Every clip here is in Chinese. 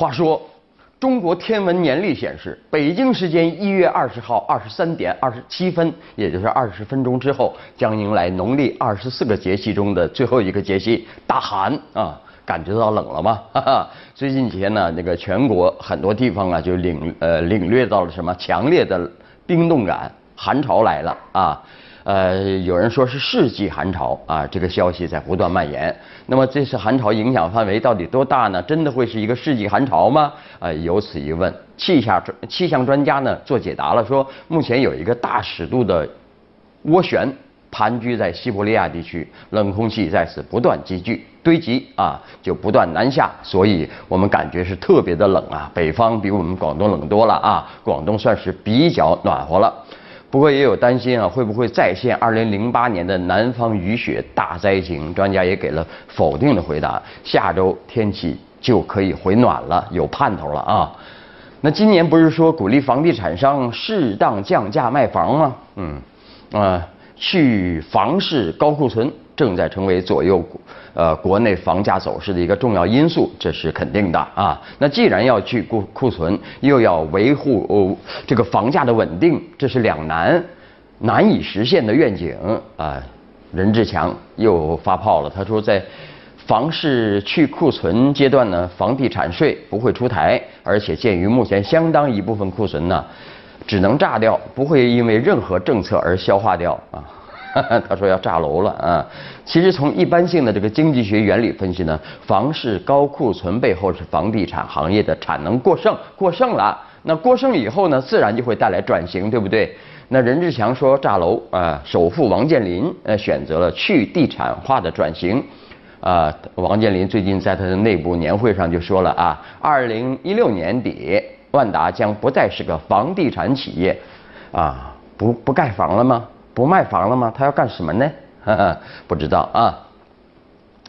话说，中国天文年历显示，北京时间一月二十号二十三点二十七分，也就是二十分钟之后，将迎来农历二十四个节气中的最后一个节气——大寒啊！感觉到冷了吗？哈哈！最近几天呢，那个全国很多地方啊，就领呃领略到了什么强烈的冰冻感，寒潮来了啊！呃，有人说是世纪寒潮啊，这个消息在不断蔓延。那么这次寒潮影响范围到底多大呢？真的会是一个世纪寒潮吗？啊，有此一问。气象专气象专家呢做解答了，说目前有一个大尺度的涡旋盘踞在西伯利亚地区，冷空气在此不断积聚堆积啊，就不断南下，所以我们感觉是特别的冷啊。北方比我们广东冷多了啊，广东算是比较暖和了。不过也有担心啊，会不会再现2008年的南方雨雪大灾情？专家也给了否定的回答。下周天气就可以回暖了，有盼头了啊。那今年不是说鼓励房地产商适当降价卖房吗？嗯，啊，去房市高库存。正在成为左右呃国内房价走势的一个重要因素，这是肯定的啊。那既然要去库库存，又要维护哦这个房价的稳定，这是两难难以实现的愿景啊。任志强又发炮了，他说在房市去库存阶段呢，房地产税不会出台，而且鉴于目前相当一部分库存呢，只能炸掉，不会因为任何政策而消化掉啊。他说要炸楼了啊！其实从一般性的这个经济学原理分析呢，房市高库存背后是房地产行业的产能过剩，过剩了。那过剩以后呢，自然就会带来转型，对不对？那任志强说炸楼啊，首富王健林呃选择了去地产化的转型啊。王健林最近在他的内部年会上就说了啊，二零一六年底万达将不再是个房地产企业啊，不不盖房了吗？不卖房了吗？他要干什么呢？不知道啊。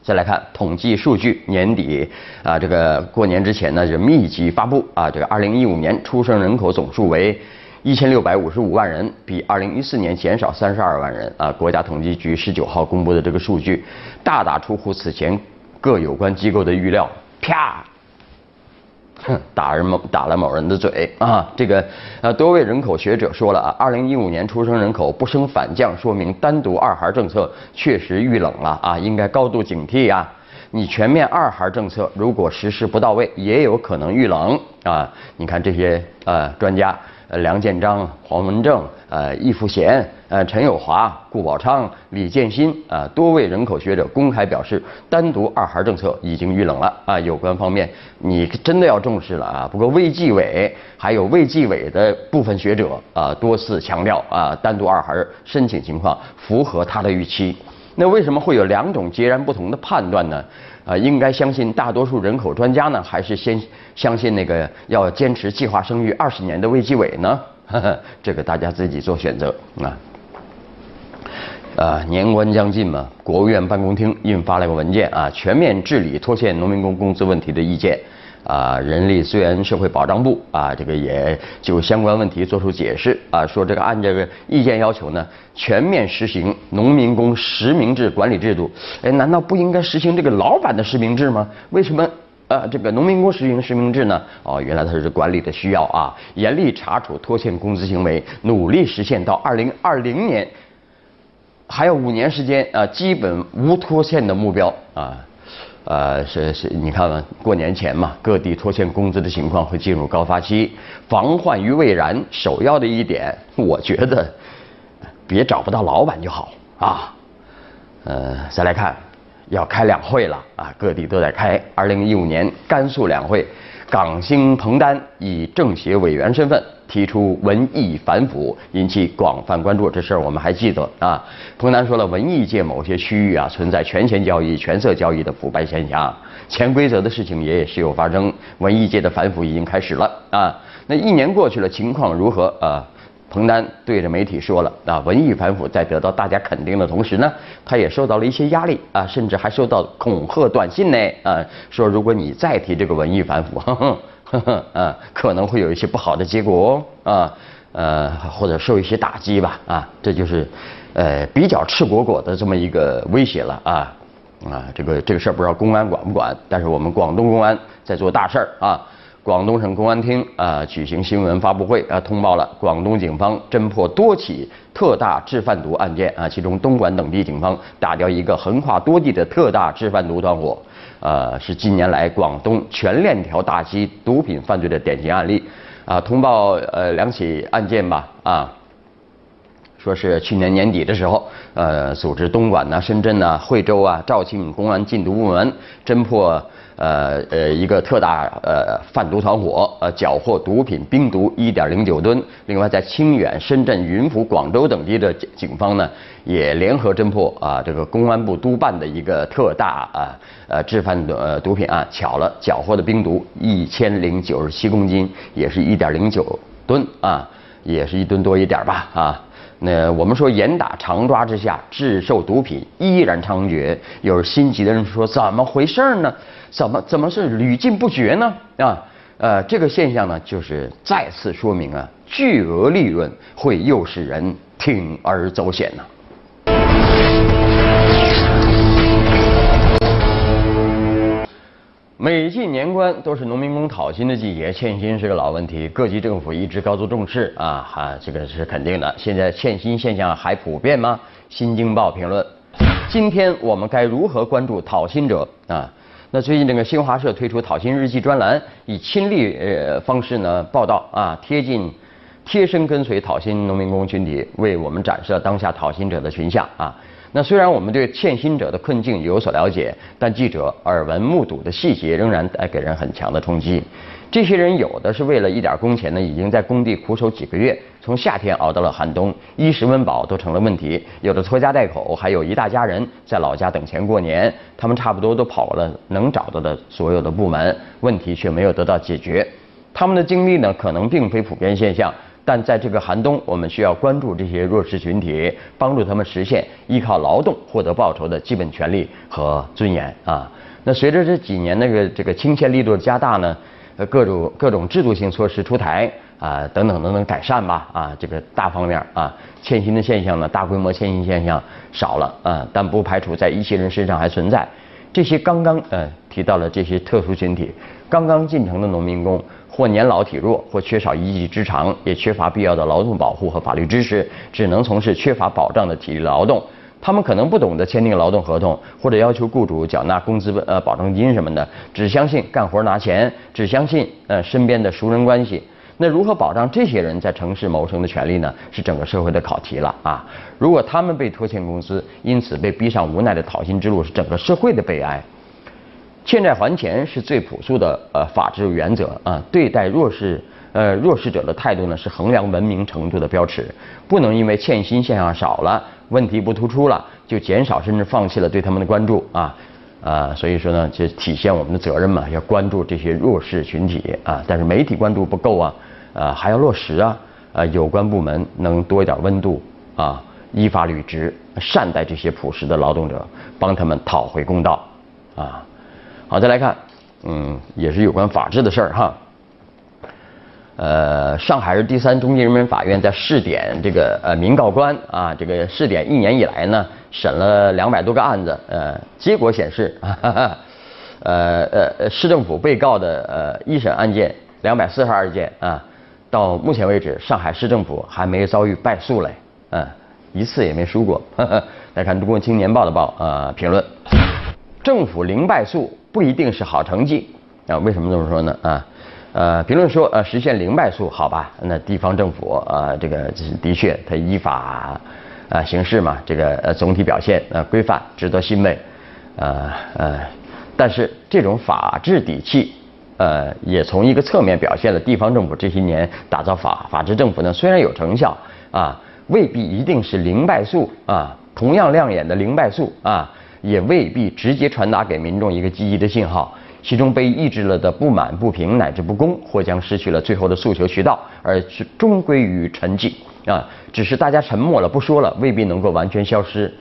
再来看统计数据，年底啊，这个过年之前呢就密集发布啊，这个二零一五年出生人口总数为一千六百五十五万人，比二零一四年减少三十二万人啊。国家统计局十九号公布的这个数据，大大出乎此前各有关机构的预料，啪。哼，打人某打了某人的嘴啊！这个呃，多位人口学者说了啊，二零一五年出生人口不升反降，说明单独二孩政策确实遇冷了啊，应该高度警惕呀。你全面二孩政策如果实施不到位，也有可能遇冷啊。你看这些呃专家。呃，梁建章、黄文正、呃，易富贤、呃，陈友华、顾宝昌、李建新啊，多位人口学者公开表示，单独二孩政策已经遇冷了啊。有关方面，你真的要重视了啊。不过，卫计委还有卫计委的部分学者啊，多次强调啊，单独二孩申请情况符合他的预期。那为什么会有两种截然不同的判断呢？啊，应该相信大多数人口专家呢，还是先相信那个要坚持计划生育二十年的卫计委呢？这个大家自己做选择啊。啊，年关将近嘛，国务院办公厅印发了个文件啊，全面治理拖欠农民工工资问题的意见。啊，人力资源社会保障部啊，这个也就相关问题作出解释啊，说这个按这个意见要求呢，全面实行农民工实名制管理制度。哎，难道不应该实行这个老板的实名制吗？为什么呃这个农民工实行实名制呢？哦，原来它是管理的需要啊，严厉查处拖欠工资行为，努力实现到二零二零年还有五年时间啊，基本无拖欠的目标啊。呃，是是，你看看，过年前嘛，各地拖欠工资的情况会进入高发期，防患于未然，首要的一点，我觉得，别找不到老板就好啊。呃，再来看，要开两会了啊，各地都在开。二零一五年甘肃两会，港星彭丹以政协委员身份。提出文艺反腐，引起广泛关注。这事儿我们还记得啊。彭丹说了，文艺界某些区域啊存在权钱交易、权色交易的腐败现象，潜规则的事情也时有发生。文艺界的反腐已经开始了啊。那一年过去了，情况如何啊？彭丹对着媒体说了啊，文艺反腐在得到大家肯定的同时呢，他也受到了一些压力啊，甚至还收到恐吓短信呢啊，说如果你再提这个文艺反腐。呵呵呵呵啊，可能会有一些不好的结果哦啊，呃，或者受一些打击吧啊，这就是呃比较赤果果的这么一个威胁了啊啊，这个这个事儿不知道公安管不管，但是我们广东公安在做大事儿啊。广东省公安厅啊举行新闻发布会啊，通报了广东警方侦破多起特大制贩毒案件啊，其中东莞等地警方打掉一个横跨多地的特大制贩毒团伙，呃，是近年来广东全链条打击毒品犯罪的典型案例啊。通报呃两起案件吧啊。说是去年年底的时候，呃，组织东莞呐、深圳呐、惠州啊、肇庆公安禁毒部门侦破呃呃一个特大呃贩毒团伙，呃缴获毒品冰毒一点零九吨。另外，在清远、深圳、云浮、广州等地的警方呢，也联合侦破啊这个公安部督办的一个特大啊呃制贩毒呃毒品案，巧了，缴获的冰毒一千零九十七公斤，也是一点零九吨啊，也是一吨多一点吧啊。那我们说严打常抓之下，制售毒品依然猖獗。有心急的人说，怎么回事呢？怎么怎么是屡禁不绝呢？啊，呃，这个现象呢，就是再次说明啊，巨额利润会诱使人铤而走险呢。每进年关都是农民工讨薪的季节，欠薪是个老问题，各级政府一直高度重视啊，哈，这个是肯定的。现在欠薪现象还普遍吗？新京报评论：今天我们该如何关注讨薪者啊？那最近这个新华社推出讨薪日记专栏，以亲历呃方式呢报道啊，贴近、贴身跟随讨薪农民工群体，为我们展示了当下讨薪者的群像啊。那虽然我们对欠薪者的困境有所了解，但记者耳闻目睹的细节仍然带给人很强的冲击。这些人有的是为了一点工钱呢，已经在工地苦守几个月，从夏天熬到了寒冬，衣食温饱都成了问题。有的拖家带口，还有一大家人在老家等钱过年。他们差不多都跑了能找到的所有的部门，问题却没有得到解决。他们的经历呢，可能并非普遍现象。但在这个寒冬，我们需要关注这些弱势群体，帮助他们实现依靠劳动获得报酬的基本权利和尊严啊。那随着这几年那个这个倾斜力度加大呢，各种各种制度性措施出台啊，等等等等改善吧啊，这个大方面啊，欠薪的现象呢，大规模欠薪现象少了啊，但不排除在一些人身上还存在。这些刚刚呃提到了这些特殊群体，刚刚进城的农民工。或年老体弱，或缺少一技之长，也缺乏必要的劳动保护和法律知识，只能从事缺乏保障的体力劳动。他们可能不懂得签订劳动合同，或者要求雇主缴纳工资呃保证金什么的，只相信干活拿钱，只相信呃身边的熟人关系。那如何保障这些人在城市谋生的权利呢？是整个社会的考题了啊！如果他们被拖欠工资，因此被逼上无奈的讨薪之路，是整个社会的悲哀。欠债还钱是最朴素的呃法治原则啊，对待弱势呃弱势者的态度呢是衡量文明程度的标尺，不能因为欠薪现象少了，问题不突出了，就减少甚至放弃了对他们的关注啊啊，所以说呢，就体现我们的责任嘛，要关注这些弱势群体啊，但是媒体关注不够啊，啊还要落实啊，啊有关部门能多一点温度啊，依法履职，善待这些朴实的劳动者，帮他们讨回公道啊。好，再来看，嗯，也是有关法治的事儿哈。呃，上海市第三中级人民法院在试点这个呃民告官啊，这个试点一年以来呢，审了两百多个案子，呃，结果显示，哈哈呃呃，市政府被告的呃一审案件两百四十二件啊，到目前为止，上海市政府还没遭遇败诉嘞，嗯，一次也没输过。来看《中国青年报》的报啊评论，政府零败诉。不一定是好成绩啊？为什么这么说呢？啊，呃，评论说呃实现零败诉，好吧？那地方政府啊，这个的确它依法啊行事嘛，这个呃总体表现呃规范，值得欣慰，呃呃，但是这种法治底气呃也从一个侧面表现了地方政府这些年打造法法治政府呢，虽然有成效啊，未必一定是零败诉啊，同样亮眼的零败诉啊。也未必直接传达给民众一个积极的信号，其中被抑制了的不满、不平乃至不公，或将失去了最后的诉求渠道，而终归于沉寂啊！只是大家沉默了，不说了，未必能够完全消失，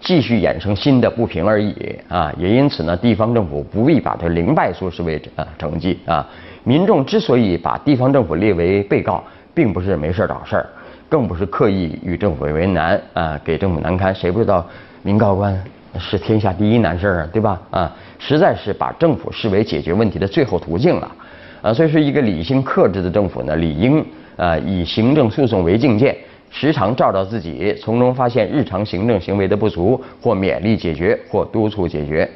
继续衍生新的不平而已啊！也因此呢，地方政府不必把这零败诉视为啊成绩啊！民众之所以把地方政府列为被告，并不是没事找事儿，更不是刻意与政府为难啊，给政府难堪。谁不知道民告官？是天下第一难事儿啊，对吧？啊，实在是把政府视为解决问题的最后途径了，啊，所以说一个理性克制的政府呢，理应啊以行政诉讼为境界，时常照照自己，从中发现日常行政行为的不足，或勉励解决，或督促解决。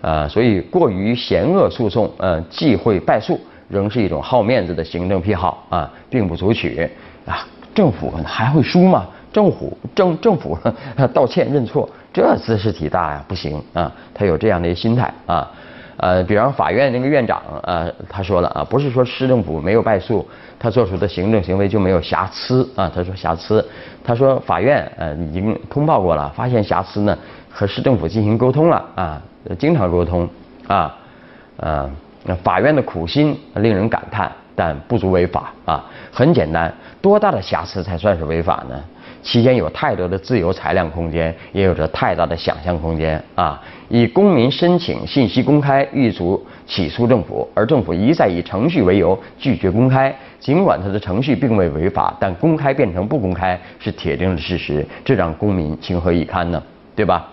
啊，所以过于险恶诉讼，呃，忌讳败诉，仍是一种好面子的行政癖好啊，并不足取啊。政府还会输吗？政府政政府 道歉认错，这姿势体大呀，不行啊。他有这样的心态啊。呃，比方法院那个院长啊，他说了啊，不是说市政府没有败诉，他做出的行政行为就没有瑕疵啊。他说瑕疵，他说法院呃已经通报过了，发现瑕疵呢，和市政府进行沟通了啊。经常沟通啊，呃，法院的苦心令人感叹，但不足为法啊。很简单，多大的瑕疵才算是违法呢？期间有太多的自由裁量空间，也有着太大的想象空间啊。以公民申请信息公开欲足起诉政府，而政府一再以程序为由拒绝公开，尽管他的程序并未违法，但公开变成不公开是铁定的事实，这让公民情何以堪呢？对吧？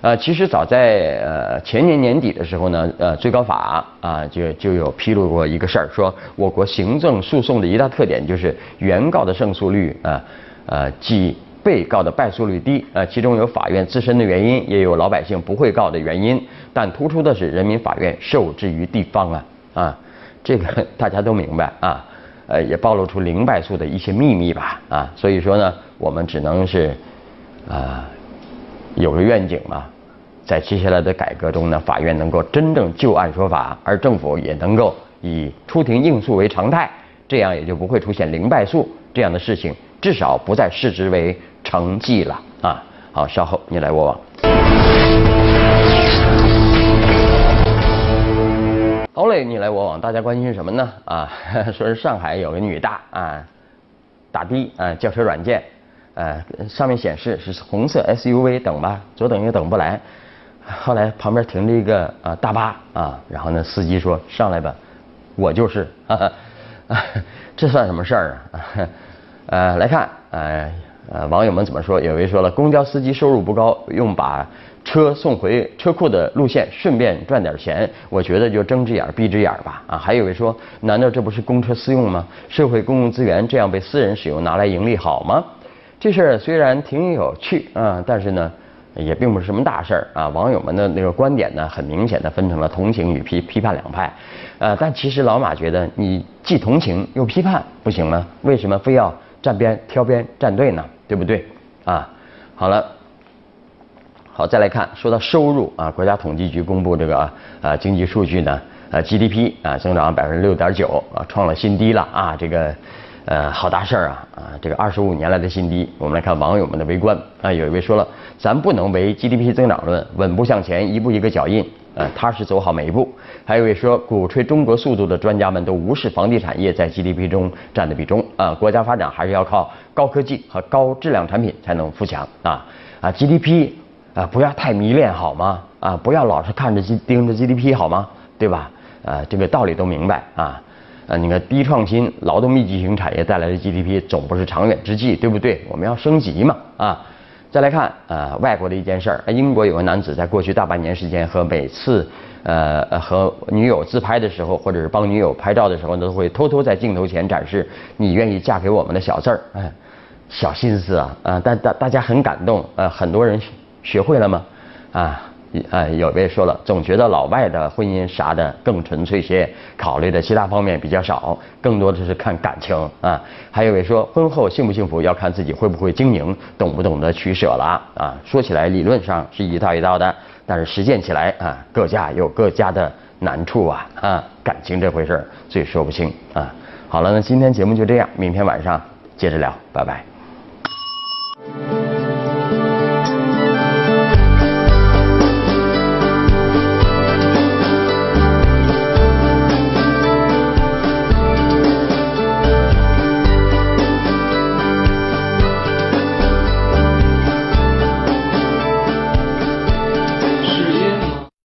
呃，其实早在呃前年年底的时候呢，呃，最高法啊就就有披露过一个事儿，说我国行政诉讼的一大特点就是原告的胜诉率啊，呃即被告的败诉率低，呃，其中有法院自身的原因，也有老百姓不会告的原因，但突出的是人民法院受制于地方啊，啊，这个 大家都明白啊，呃，也暴露出零败诉的一些秘密吧，啊，所以说呢，我们只能是啊。有个愿景嘛，在接下来的改革中呢，法院能够真正就案说法，而政府也能够以出庭应诉为常态，这样也就不会出现零败诉这样的事情，至少不再视之为成绩了啊！好，稍后你来我往。好嘞，你来我往，大家关心什么呢？啊，说是上海有个女大啊，打的啊，轿车软件。呃，上面显示是红色 SUV 等吧，左等右等不来，后来旁边停着一个啊大巴啊，然后呢司机说上来吧，我就是，这算什么事儿啊？呃，来看呃呃网友们怎么说？有位说了，公交司机收入不高，用把车送回车库的路线顺便赚点钱，我觉得就睁只眼闭只眼吧啊！还有位说，难道这不是公车私用吗？社会公共资源这样被私人使用，拿来盈利好吗？这事儿虽然挺有趣啊，但是呢，也并不是什么大事儿啊。网友们的那个观点呢，很明显的分成了同情与批批判两派。呃，但其实老马觉得，你既同情又批判，不行吗？为什么非要站边挑边站队呢？对不对？啊，好了，好再来看，说到收入啊，国家统计局公布这个啊经济数据呢，呃 GDP 啊增长百分之六点九啊，创了新低了啊，这个。呃，好大事儿啊！啊，这个二十五年来的新低。我们来看网友们的围观啊，有一位说了，咱不能唯 GDP 增长论，稳步向前，一步一个脚印，呃，踏实走好每一步。还有一位说，鼓吹中国速度的专家们都无视房地产业在 GDP 中占的比重啊，国家发展还是要靠高科技和高质量产品才能富强啊啊，GDP 啊不要太迷恋好吗？啊，不要老是看着盯着 GDP 好吗？对吧？啊，这个道理都明白啊。啊，你看低创新、劳动密集型产业带来的 GDP 总不是长远之计，对不对？我们要升级嘛，啊！再来看呃，外国的一件事儿，英国有个男子在过去大半年时间和每次呃和女友自拍的时候，或者是帮女友拍照的时候，都会偷偷在镜头前展示“你愿意嫁给我们”的小字儿，哎，小心思啊，啊，但大大家很感动，呃，很多人学会了吗？啊？啊，有位说了，总觉得老外的婚姻啥的更纯粹些，考虑的其他方面比较少，更多的是看感情啊。还有位说，婚后幸不幸福要看自己会不会经营，懂不懂得取舍了啊。说起来理论上是一套一套的，但是实践起来啊，各家有各家的难处啊啊，感情这回事最说不清啊。好了，那今天节目就这样，明天晚上接着聊，拜拜。